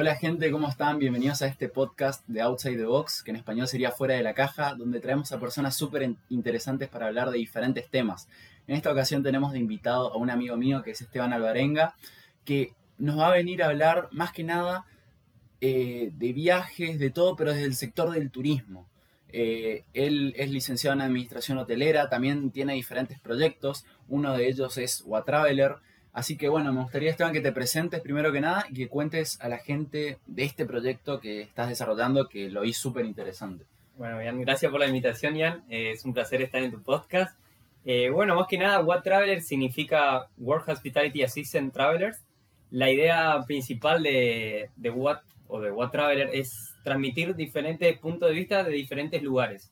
Hola gente, ¿cómo están? Bienvenidos a este podcast de Outside the Box, que en español sería Fuera de la Caja, donde traemos a personas súper interesantes para hablar de diferentes temas. En esta ocasión tenemos de invitado a un amigo mío que es Esteban Alvarenga, que nos va a venir a hablar más que nada eh, de viajes, de todo, pero desde el sector del turismo. Eh, él es licenciado en Administración Hotelera, también tiene diferentes proyectos, uno de ellos es Traveler. Así que bueno, me gustaría Esteban que te presentes primero que nada y que cuentes a la gente de este proyecto que estás desarrollando, que lo vi súper interesante. Bueno, Ian, gracias por la invitación, Ian. Eh, es un placer estar en tu podcast. bueno, más que nada, What Traveler significa World Hospitality Assistant Travelers. La idea principal de, de What o de What Traveler es transmitir diferentes puntos de vista de diferentes lugares.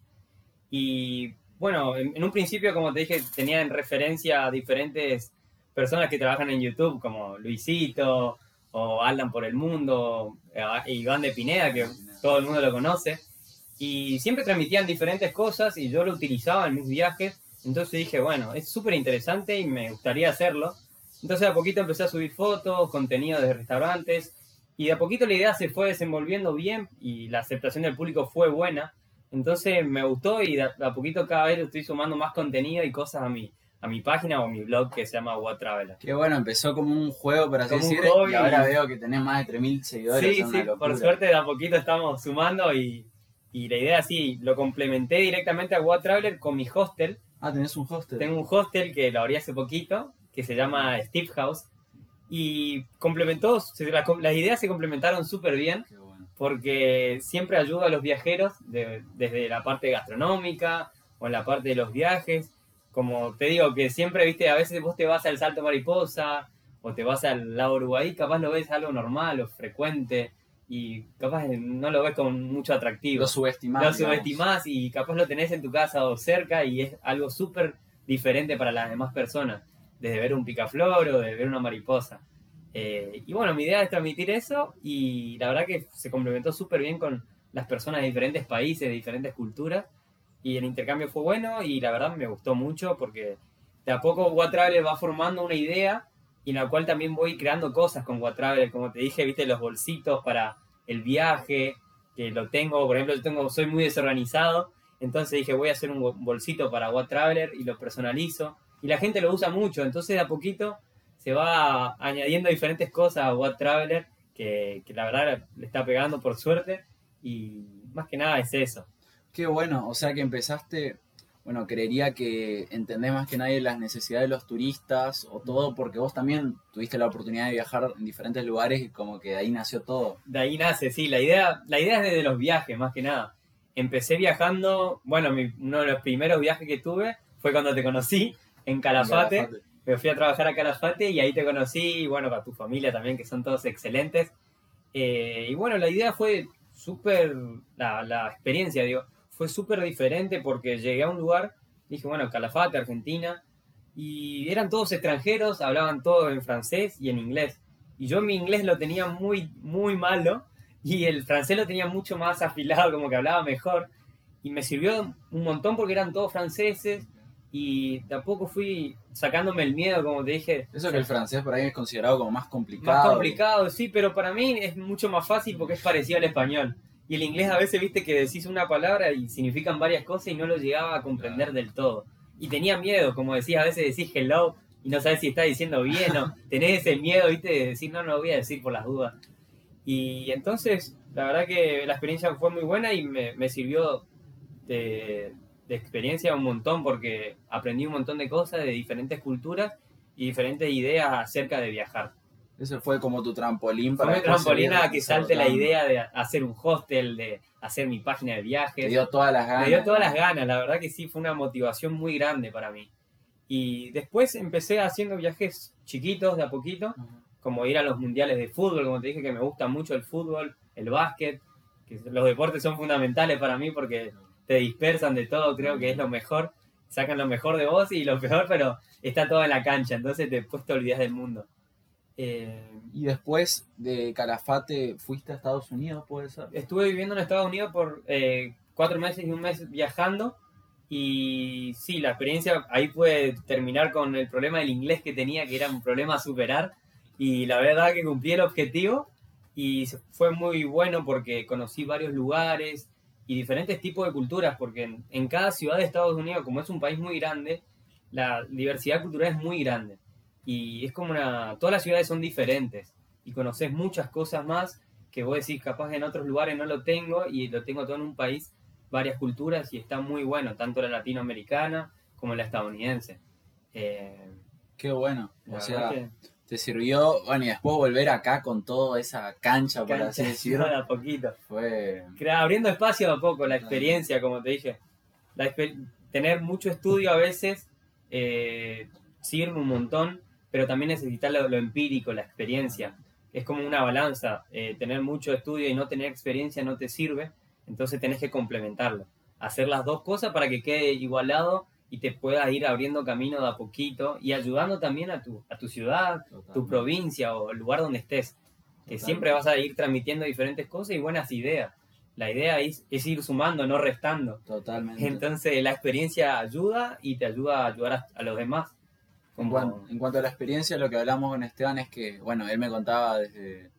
Y bueno, en, un principio, como te dije, tenía en referencia a diferentes personas que trabajan en YouTube, como Luisito o Alan por el Mundo, Iván de Pineda, que todo el mundo lo conoce. Y siempre transmitían diferentes cosas y yo lo utilizaba en mis viajes. Entonces dije, bueno, es súper interesante y me gustaría hacerlo. Entonces a poquito empecé a subir fotos, contenido de restaurantes y de a poquito la idea se fue desenvolviendo bien y la aceptación del público fue buena. Entonces me gustó y de a poquito cada vez estoy sumando más contenido y cosas a mi, a mi página o a mi blog que se llama What Traveler. Qué bueno, empezó como un juego, para así decirlo, y ahora veo que tenés más de 3.000 seguidores. Sí, sí, por suerte de a poquito estamos sumando y, y la idea sí, lo complementé directamente a What Traveler con mi hostel. Ah, tenés un hostel. Tengo un hostel que lo abrí hace poquito, que se llama Steve House y complementó, las ideas se complementaron súper bien porque siempre ayuda a los viajeros desde la parte gastronómica o en la parte de los viajes. Como te digo, que siempre, viste, a veces vos te vas al Salto Mariposa o te vas al lado Uruguay, capaz lo ves algo normal o frecuente y capaz no lo ves con mucho atractivo. Lo subestimás. Lo subestimás y capaz lo tenés en tu casa o cerca y es algo súper diferente para las demás personas desde ver un picaflor o de ver una mariposa. Eh, y bueno, mi idea es transmitir eso y la verdad que se complementó súper bien con las personas de diferentes países, de diferentes culturas y el intercambio fue bueno y la verdad me gustó mucho porque de a poco Traveler va formando una idea y en la cual también voy creando cosas con Traveler, como te dije, viste los bolsitos para el viaje, que lo tengo, por ejemplo, yo tengo, soy muy desorganizado, entonces dije voy a hacer un bolsito para Traveler y lo personalizo y la gente lo usa mucho, entonces de a poquito se va añadiendo diferentes cosas a What Traveler que, la verdad le está pegando por suerte y más que nada es eso. Qué bueno, o sea que empezaste, bueno, creería que entendés más que nadie las necesidades de los turistas o todo porque vos también tuviste la oportunidad de viajar en diferentes lugares y como que de ahí nació todo. De ahí nace, sí, la idea, la idea es desde los viajes más que nada. Empecé viajando, bueno, uno de los primeros viajes que tuve fue cuando te conocí, en Calafate. Me fui a trabajar a Calafate y ahí te conocí, y bueno, para tu familia también, que son todos excelentes. Eh, y bueno, la idea fue súper, la, la, experiencia, digo, fue súper diferente porque llegué a un lugar, dije, bueno, Calafate, Argentina, y eran todos extranjeros, hablaban todos en francés y en inglés. Y yo mi inglés lo tenía muy, muy malo y el francés lo tenía mucho más afilado, como que hablaba mejor. Y me sirvió un montón porque eran todos franceses y tampoco fui sacándome el miedo, como te dije. Eso que el francés por ahí es considerado como más complicado. Más complicado, sí, pero para mí es mucho más fácil porque es parecido al español. Y el inglés a veces, viste, que decís una palabra y significan varias cosas y no lo llegaba a comprender del todo. Y tenía miedo, como decís, a veces decís hello y no sabes si está diciendo bien o tenés ese miedo, viste, de decir no, no lo voy a decir por las dudas. Y entonces, la verdad que la experiencia fue muy buena y me, me sirvió de, de experiencia un montón porque aprendí un montón de cosas de diferentes culturas y diferentes ideas acerca de viajar. Eso fue como tu trampolín para... Fue mi trampolín a que salte la idea de hacer un hostel, de hacer mi página de viajes. Me dio todas las ganas. Me dio todas las ganas, la verdad que sí, fue una motivación muy grande para mí. Y después empecé haciendo viajes chiquitos de a poquito, como ir a los mundiales de fútbol, como te dije que me gusta mucho el fútbol, el básquet, que los deportes son fundamentales para mí porque te dispersan de todo, creo que es lo mejor. Sacan lo mejor de vos y lo peor, pero está todo en la cancha, entonces después te olvidas del mundo. Eh, y después de Calafate, ¿fuiste a Estados Unidos, puede ser? Estuve viviendo en Estados Unidos por eh, cuatro meses y un mes viajando. Y sí, la experiencia ahí puede terminar con el problema del inglés que tenía, que era un problema a superar. Y la verdad que cumplí el objetivo Y fue muy bueno porque conocí varios lugares y diferentes tipos de culturas, porque en, en cada ciudad de Estados Unidos, como es un país muy grande, la diversidad cultural es muy grande. Y es como una... Todas las ciudades son diferentes y conoces muchas cosas más que vos decís, capaz en otros lugares no lo tengo y lo tengo todo en un país, varias culturas y está muy bueno, tanto la latinoamericana como la estadounidense. Eh, Qué bueno. O sea, te sirvió, bueno, y después volver acá con toda esa cancha, por así decirlo. a poquito. Fue... Abriendo espacio a poco, la experiencia, como te dije. tener mucho estudio a veces eh, sirve un montón, pero también necesitar lo, empírico, la experiencia. Es como una balanza. Eh, tener mucho estudio y no tener experiencia no te sirve, entonces tenés que complementarlo. Hacer las dos cosas para que quede igualado y te puedas ir abriendo camino de a poquito y ayudando también a tu, a tu ciudad, tu provincia o el lugar donde estés. Que siempre vas a ir transmitiendo diferentes cosas y buenas ideas. La idea es, ir sumando, no restando. Totalmente. Entonces la experiencia ayuda y te ayuda a ayudar a, los demás. En, cuanto, a la experiencia, lo que hablamos con Esteban es que, bueno, él me contaba desde,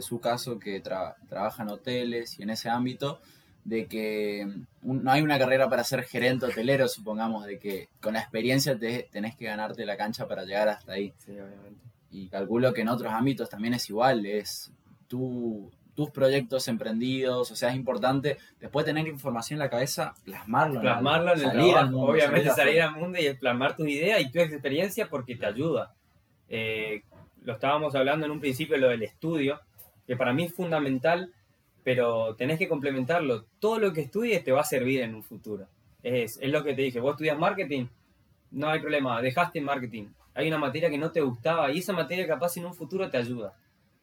su caso que trabaja en hoteles y en ese ámbito, de que no hay una carrera para ser gerente hotelero, supongamos, de que con la experiencia te, tenés que ganarte la cancha para llegar hasta ahí. Sí, obviamente. Y calculo que en otros ámbitos también es igual, es tú, tus proyectos emprendidos, o sea, es importante después de tener información en la cabeza, plasmarlo. Plasmarlo en el salir al mundo, obviamente salir al mundo y plasmar tus ideas y tu experiencia porque te ayuda. Eh, lo estábamos hablando en un principio, lo del estudio, que para mí es fundamental pero tenés que complementarlo. Todo lo que estudies te va a servir en un futuro. Es, es lo que te dije, vos estudias marketing, no hay problema, dejaste marketing. Hay una materia que no te gustaba y esa materia capaz en un futuro te ayuda.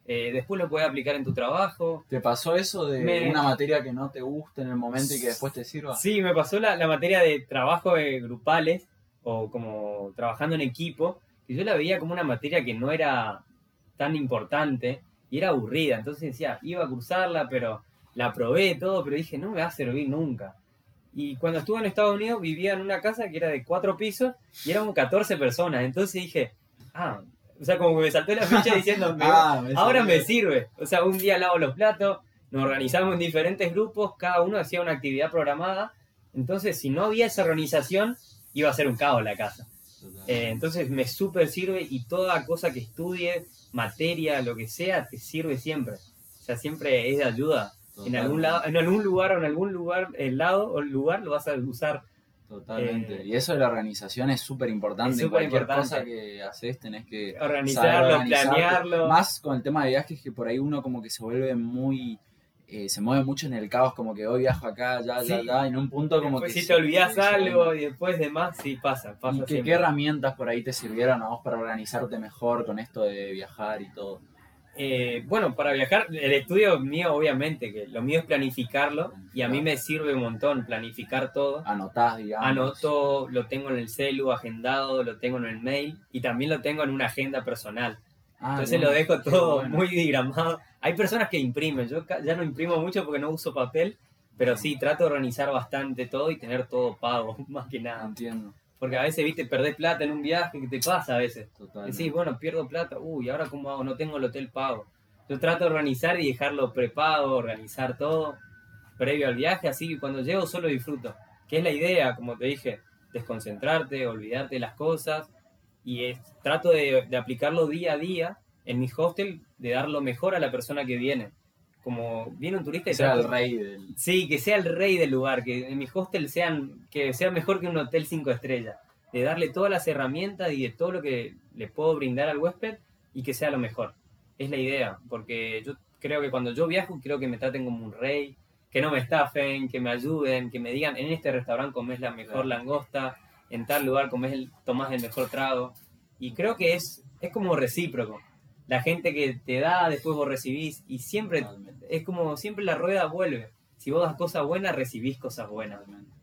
Eh, después lo puedes aplicar en tu trabajo. ¿Te pasó eso de una materia que no te gusta en el momento y que después te sirva? Sí, me pasó la, la materia de trabajo grupales o como trabajando en equipo, que yo la veía como una materia que no era tan importante y era aburrida. Entonces decía, iba a cursarla, pero la probé todo, pero dije, no me va a servir nunca. Y cuando estuve en Estados Unidos vivía en una casa que era de cuatro pisos y éramos 14 personas. Entonces dije, ah, o sea, como que me saltó la ficha diciendo, ah, ahora me sirve. O sea, un día lavo los platos, nos organizamos en diferentes grupos, cada uno hacía una actividad programada. Entonces, si no había esa organización, iba a ser un caos la casa. Eh, entonces me súper sirve y toda cosa que estudie, materia, lo que sea, te sirve siempre. O sea, siempre es de ayuda. En algún, lado, en algún lugar o en algún lugar, el lado o el lugar lo vas a usar. Totalmente. Eh, y eso de la organización es súper importante. En cualquier cosa que haces tenés que organizarlo, planearlo. Más con el tema de viajes que por ahí uno como que se vuelve muy eh, se mueve mucho en el caos, como que hoy viajo acá, ya, ya, ya, en un punto como que... Si te olvidas algo y después de más, sí pasa, pasa ¿Y qué, herramientas por ahí te sirvieron a vos para organizarte mejor con esto de viajar y todo? Eh, bueno, para viajar, el estudio mío obviamente, que lo mío es planificarlo y a mí me sirve un montón planificar todo. Anotás, digamos. Anoto, lo tengo en el celu agendado, lo tengo en el mail y también lo tengo en una agenda personal. Ah, Entonces lo dejo todo muy digramado hay personas que imprimen, yo ya no imprimo mucho porque no uso papel, pero sí, trato de organizar bastante todo y tener todo pago, más que nada. Entiendo. Porque a veces, viste, perdés plata en un viaje, ¿qué te pasa a veces? Total. Decís, bueno, pierdo plata, uy, ¿ahora cómo hago? No tengo el hotel pago. Yo trato de organizar y dejarlo prepago, organizar todo previo al viaje, así que cuando llego solo disfruto. Que es la idea, como te dije, desconcentrarte, olvidarte de las cosas y trato de, de aplicarlo día a día en mi hostel de dar lo mejor a la persona que viene. Como viene un turista y sea el rey del... Sí, que sea el rey del lugar, que en mi hostel sean, que sea mejor que un hotel cinco estrellas. De darle todas las herramientas y de todo lo que le puedo brindar al huésped y que sea lo mejor. Es la idea, porque yo creo que cuando yo viajo, creo que me traten como un rey, que no me estafen, que me ayuden, que me digan, en este restaurante comes la mejor langosta, en tal lugar comes el, tomás el mejor trago. Y creo que es, es como recíproco la gente que te da, después vos recibís, y siempre, es como siempre la rueda vuelve. Si vos das cosas buenas, recibís cosas buenas.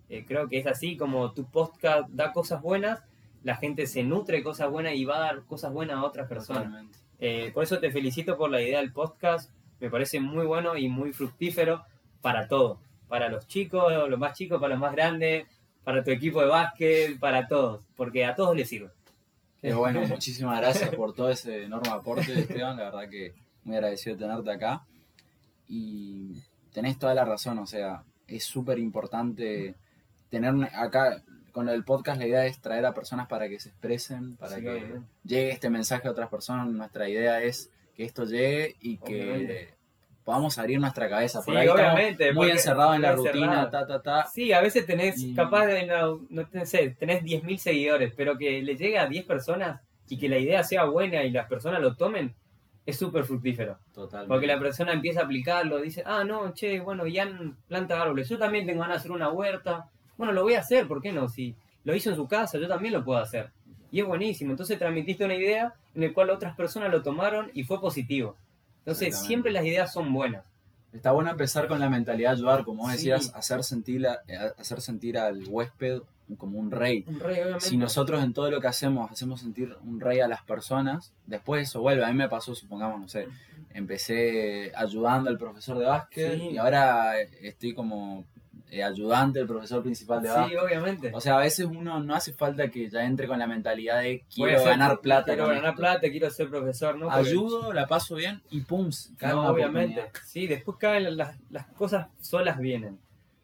Eh, creo que es así, como tu podcast da cosas buenas, la gente se nutre de cosas buenas y va a dar cosas buenas a otras personas. Eh, por eso te felicito por la idea del podcast, me parece muy bueno y muy fructífero para todo, para los chicos, los más chicos, para los más grandes, para tu equipo de básquet, para todos, porque a todos les sirve. Bueno, muchísimas gracias por todo ese enorme aporte, Esteban. La verdad que muy agradecido de tenerte acá. Y tenés toda la razón, o sea, es súper importante tener acá con el podcast la idea es traer a personas para que se expresen, para que llegue este mensaje a otras personas. Nuestra idea es que esto llegue y que podamos abrir nuestra cabeza. Por ahí obviamente, muy encerrado en la rutina, ta, ta, ta. Sí, a veces tenés, capaz de, no, no sé, tenés 10.000 seguidores, pero que le llegue a 10 personas y que la idea sea buena y las personas lo tomen, es súper fructífero. Totalmente. Porque la persona empieza a aplicarlo, dice, ah, no, che, bueno, ya planta árboles, yo también tengo ganas de hacer una huerta, bueno, lo voy a hacer, ¿por qué no? Si lo hizo en su casa, yo también lo puedo hacer. Y es buenísimo. Entonces transmitiste una idea en la cual otras personas lo tomaron y fue positivo. Entonces siempre las ideas son buenas. Está bueno empezar con la mentalidad de ayudar, como decías, hacer sentir, eh, hacer sentir al huésped como un rey. Un rey obviamente. Si nosotros en todo lo que hacemos hacemos sentir un rey a las personas, después eso vuelve. A mí me pasó, supongamos, no sé, empecé ayudando al profesor de básquet y ahora estoy como eh, ayudante del profesor principal de básquet. Sí, obviamente. O sea, a veces uno no hace falta que ya entre con la mentalidad de quiero ganar plata. Quiero ganar plata, quiero ser profesor, ¿no? Ayudo, la paso bien y pum, cae obviamente. Sí, después caen las, las cosas solas vienen.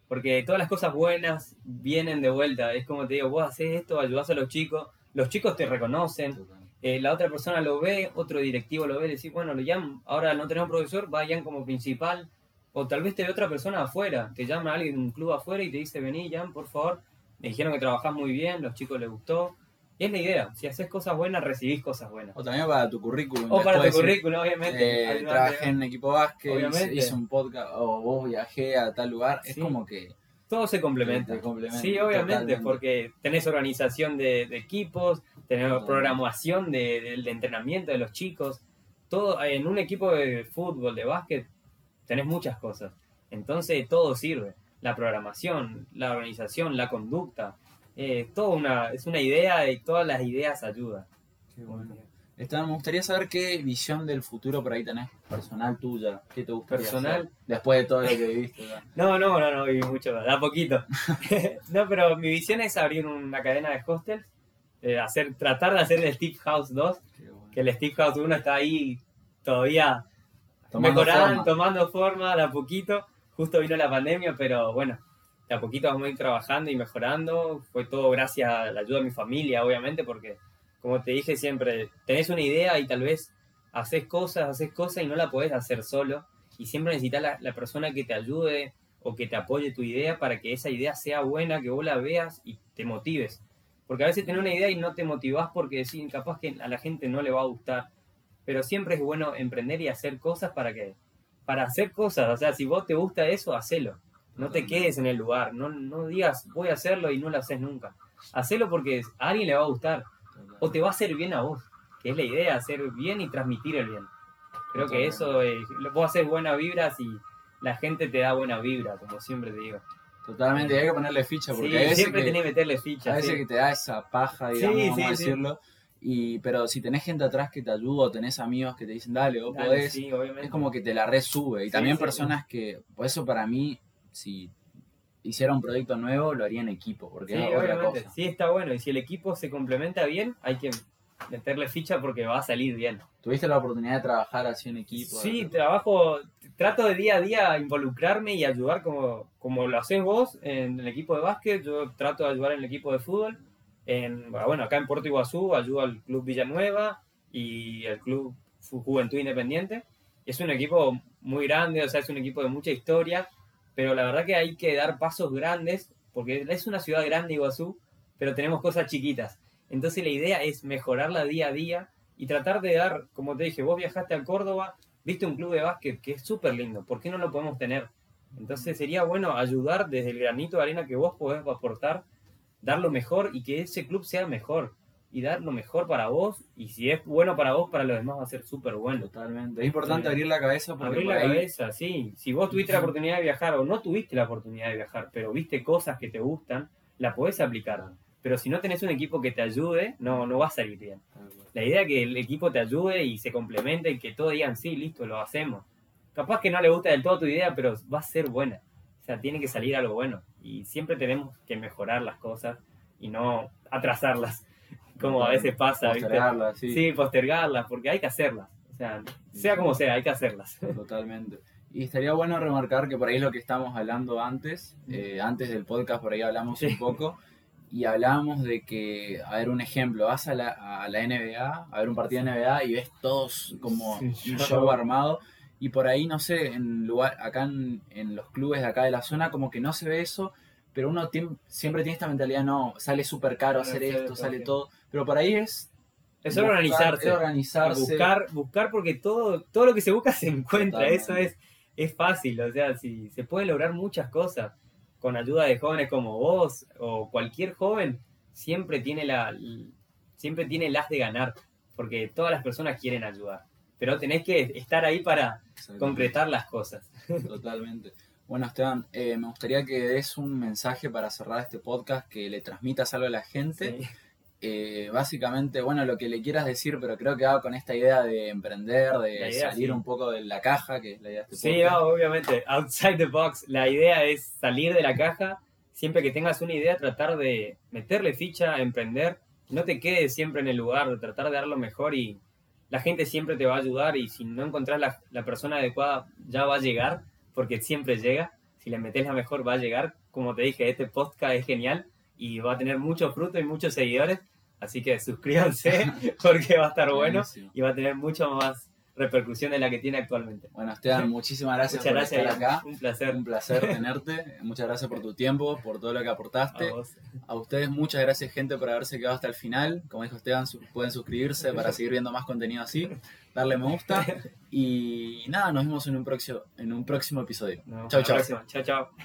Porque todas las cosas buenas vienen de vuelta. Es como te digo, vos haces esto, ayudás a los chicos, los chicos te reconocen. Eh, la otra persona lo ve, otro directivo lo ve, y decís, bueno, lo llaman, ahora no tenemos profesor, vayan como principal, o tal vez te ve otra persona afuera, te llama alguien de un club afuera y te dice, vení, Jan, por favor. Me dijeron que trabajás muy bien, los chicos les gustó. Y es la idea, si haces cosas buenas, recibís cosas buenas. O también para tu currículum. O para tu currículum, obviamente. Eh, trabajé en equipo básquet, hice un podcast, o vos viajé a tal lugar. Es como que... Todo se complementa. sí, obviamente, porque tenés organización de, equipos, tenés programación de, de entrenamiento de los chicos. Todo en un equipo de fútbol, de básquet, tenés muchas cosas. Entonces todo sirve. La programación, la organización, la conducta. Eh, todo una, es una idea y todas las ideas ayudan. Qué bueno. me gustaría saber qué visión del futuro por ahí tenés, personal tuya. ¿Qué te gustaría Personal. después de todo lo que viviste? no, no, no, no viví mucho, da poquito. no, pero mi visión es abrir una cadena de hostels, eh, hacer, tratar de hacer el Steve House 2, que el Steve House 1 está ahí todavía tomando tomando forma de a poquito. Justo vino la pandemia, pero bueno, de a poquito vamos a ir trabajando y mejorando. Fue todo gracias a la ayuda de mi familia, obviamente, porque como te dije siempre, tenés una idea y tal vez haces cosas, haces cosas y no la podés hacer solo. Y siempre necesitas la, la persona que te ayude o que te apoye tu idea para que esa idea sea buena, que vos la veas y te motives. Porque a veces tenés una idea y no te motivás porque decís, capaz que a la gente no le va a gustar pero siempre es bueno emprender y hacer cosas para que, para hacer cosas, o sea, si vos te gusta eso, hacelo, no te quedes en el lugar, no, no digas voy a hacerlo y no lo haces nunca, hacelo porque a alguien le va a gustar, o te va a hacer bien a vos, que es la idea, hacer bien y transmitir el bien. Creo que eso, es, vos haces buenas vibras y la gente te da buena vibra, como siempre te digo. Totalmente, hay que ponerle ficha porque siempre tenés que meterle ficha. A veces que te da esa paja, digamos, vamos a decirlo y, pero si tenés gente atrás que te ayuda o tenés amigos que te dicen, dale, vos podés, es como que te la resube. Y también personas que, por eso para mí, si hiciera un proyecto nuevo, lo haría en equipo, porque es otra cosa. Sí, está bueno. Y si el equipo se complementa bien, hay que meterle ficha porque va a salir bien. ¿Tuviste la oportunidad de trabajar así en equipo? Sí, trabajo, trato de día a día involucrarme y ayudar como, como lo haces vos en el equipo de básquet, yo trato de ayudar en el equipo de fútbol en, bueno, acá en Puerto Iguazú ayudo al Club Villanueva y el Club Juventud Independiente. Es un equipo muy grande, o sea, es un equipo de mucha historia, pero la verdad que hay que dar pasos grandes, porque es una ciudad grande Iguazú, pero tenemos cosas chiquitas. Entonces la idea es mejorarla día a día y tratar de dar, como te dije, vos viajaste a Córdoba, viste un club de básquet que es súper lindo, ¿por qué no lo podemos tener? Entonces sería bueno ayudar desde el granito de arena que vos podés aportar dar lo mejor y que ese club sea mejor y dar lo mejor para vos y si es bueno para vos para los demás va a ser súper bueno. Totalmente. Es importante abrir la cabeza abrir la cabeza sí. Si vos tuviste la oportunidad de viajar o no tuviste la oportunidad de viajar pero viste cosas que te gustan la podés aplicar. Pero si no tenés un equipo que te ayude no no va a salir bien. La idea es que el equipo te ayude y se complemente y que todos digan sí listo lo hacemos capaz que no le gusta del todo tu idea pero va a ser buena. O sea tiene que salir algo bueno y siempre tenemos que mejorar las cosas y no atrasarlas, como a veces pasa. Postergarlas, sí. postergarlas, porque hay que hacerlas. sea, sea como sea, hay que hacerlas. Totalmente. Y estaría bueno remarcar que por ahí es lo que estamos hablando antes, eh, antes del podcast por ahí hablamos un poco y hablamos de que, a ver, un ejemplo, vas a la, a la NBA, a ver un partido de NBA y ves todos como un show armado y por ahí, no sé, en lugar, acá en, en, los clubes de acá de la zona como que no se ve eso, pero uno siempre tiene esta mentalidad, no, sale súper caro hacer esto, sale todo, pero por ahí es es organizarse. organizarse. Buscar, buscar porque todo, todo lo que se busca se encuentra. Eso es, es fácil. O sea, si se pueden lograr muchas cosas con ayuda de jóvenes como vos o cualquier joven, siempre tiene la siempre tiene las de ganar. Porque todas las personas quieren ayudar. Pero tenés que estar ahí para concretar las cosas. Totalmente. Bueno, Esteban, eh, me gustaría que des un mensaje para cerrar este podcast, que le transmitas algo a la gente. Eh, básicamente, bueno, lo que le quieras decir, pero creo que va con esta idea de emprender, de salir un poco de la caja, que es la idea de este Sí, obviamente, outside the box. La idea es salir de la caja. Siempre que tengas una idea, tratar de meterle ficha, emprender. No te quedes siempre en el lugar, de tratar de dar lo mejor y la gente siempre te va a ayudar. Y si no encontrás la, la persona adecuada, ya va a llegar, porque siempre llega. Si le metes la mejor, va a llegar. Como te dije, este podcast es genial y va a tener mucho fruto y muchos seguidores. Así que suscríbanse porque va a estar bueno y va a tener mucho más repercusión de la que tiene actualmente. Bueno, Esteban, muchísimas gracias por estar acá. Un placer. Un placer tenerte. Muchas gracias por tu tiempo, por todo lo que aportaste. A, ustedes, muchas gracias, gente, por haberse quedado hasta el final. Como dijo Esteban, pueden suscribirse para seguir viendo más contenido así, darle me gusta. Y nada, nos vemos en un próximo, en un próximo episodio. chao, chao. Chao, chao.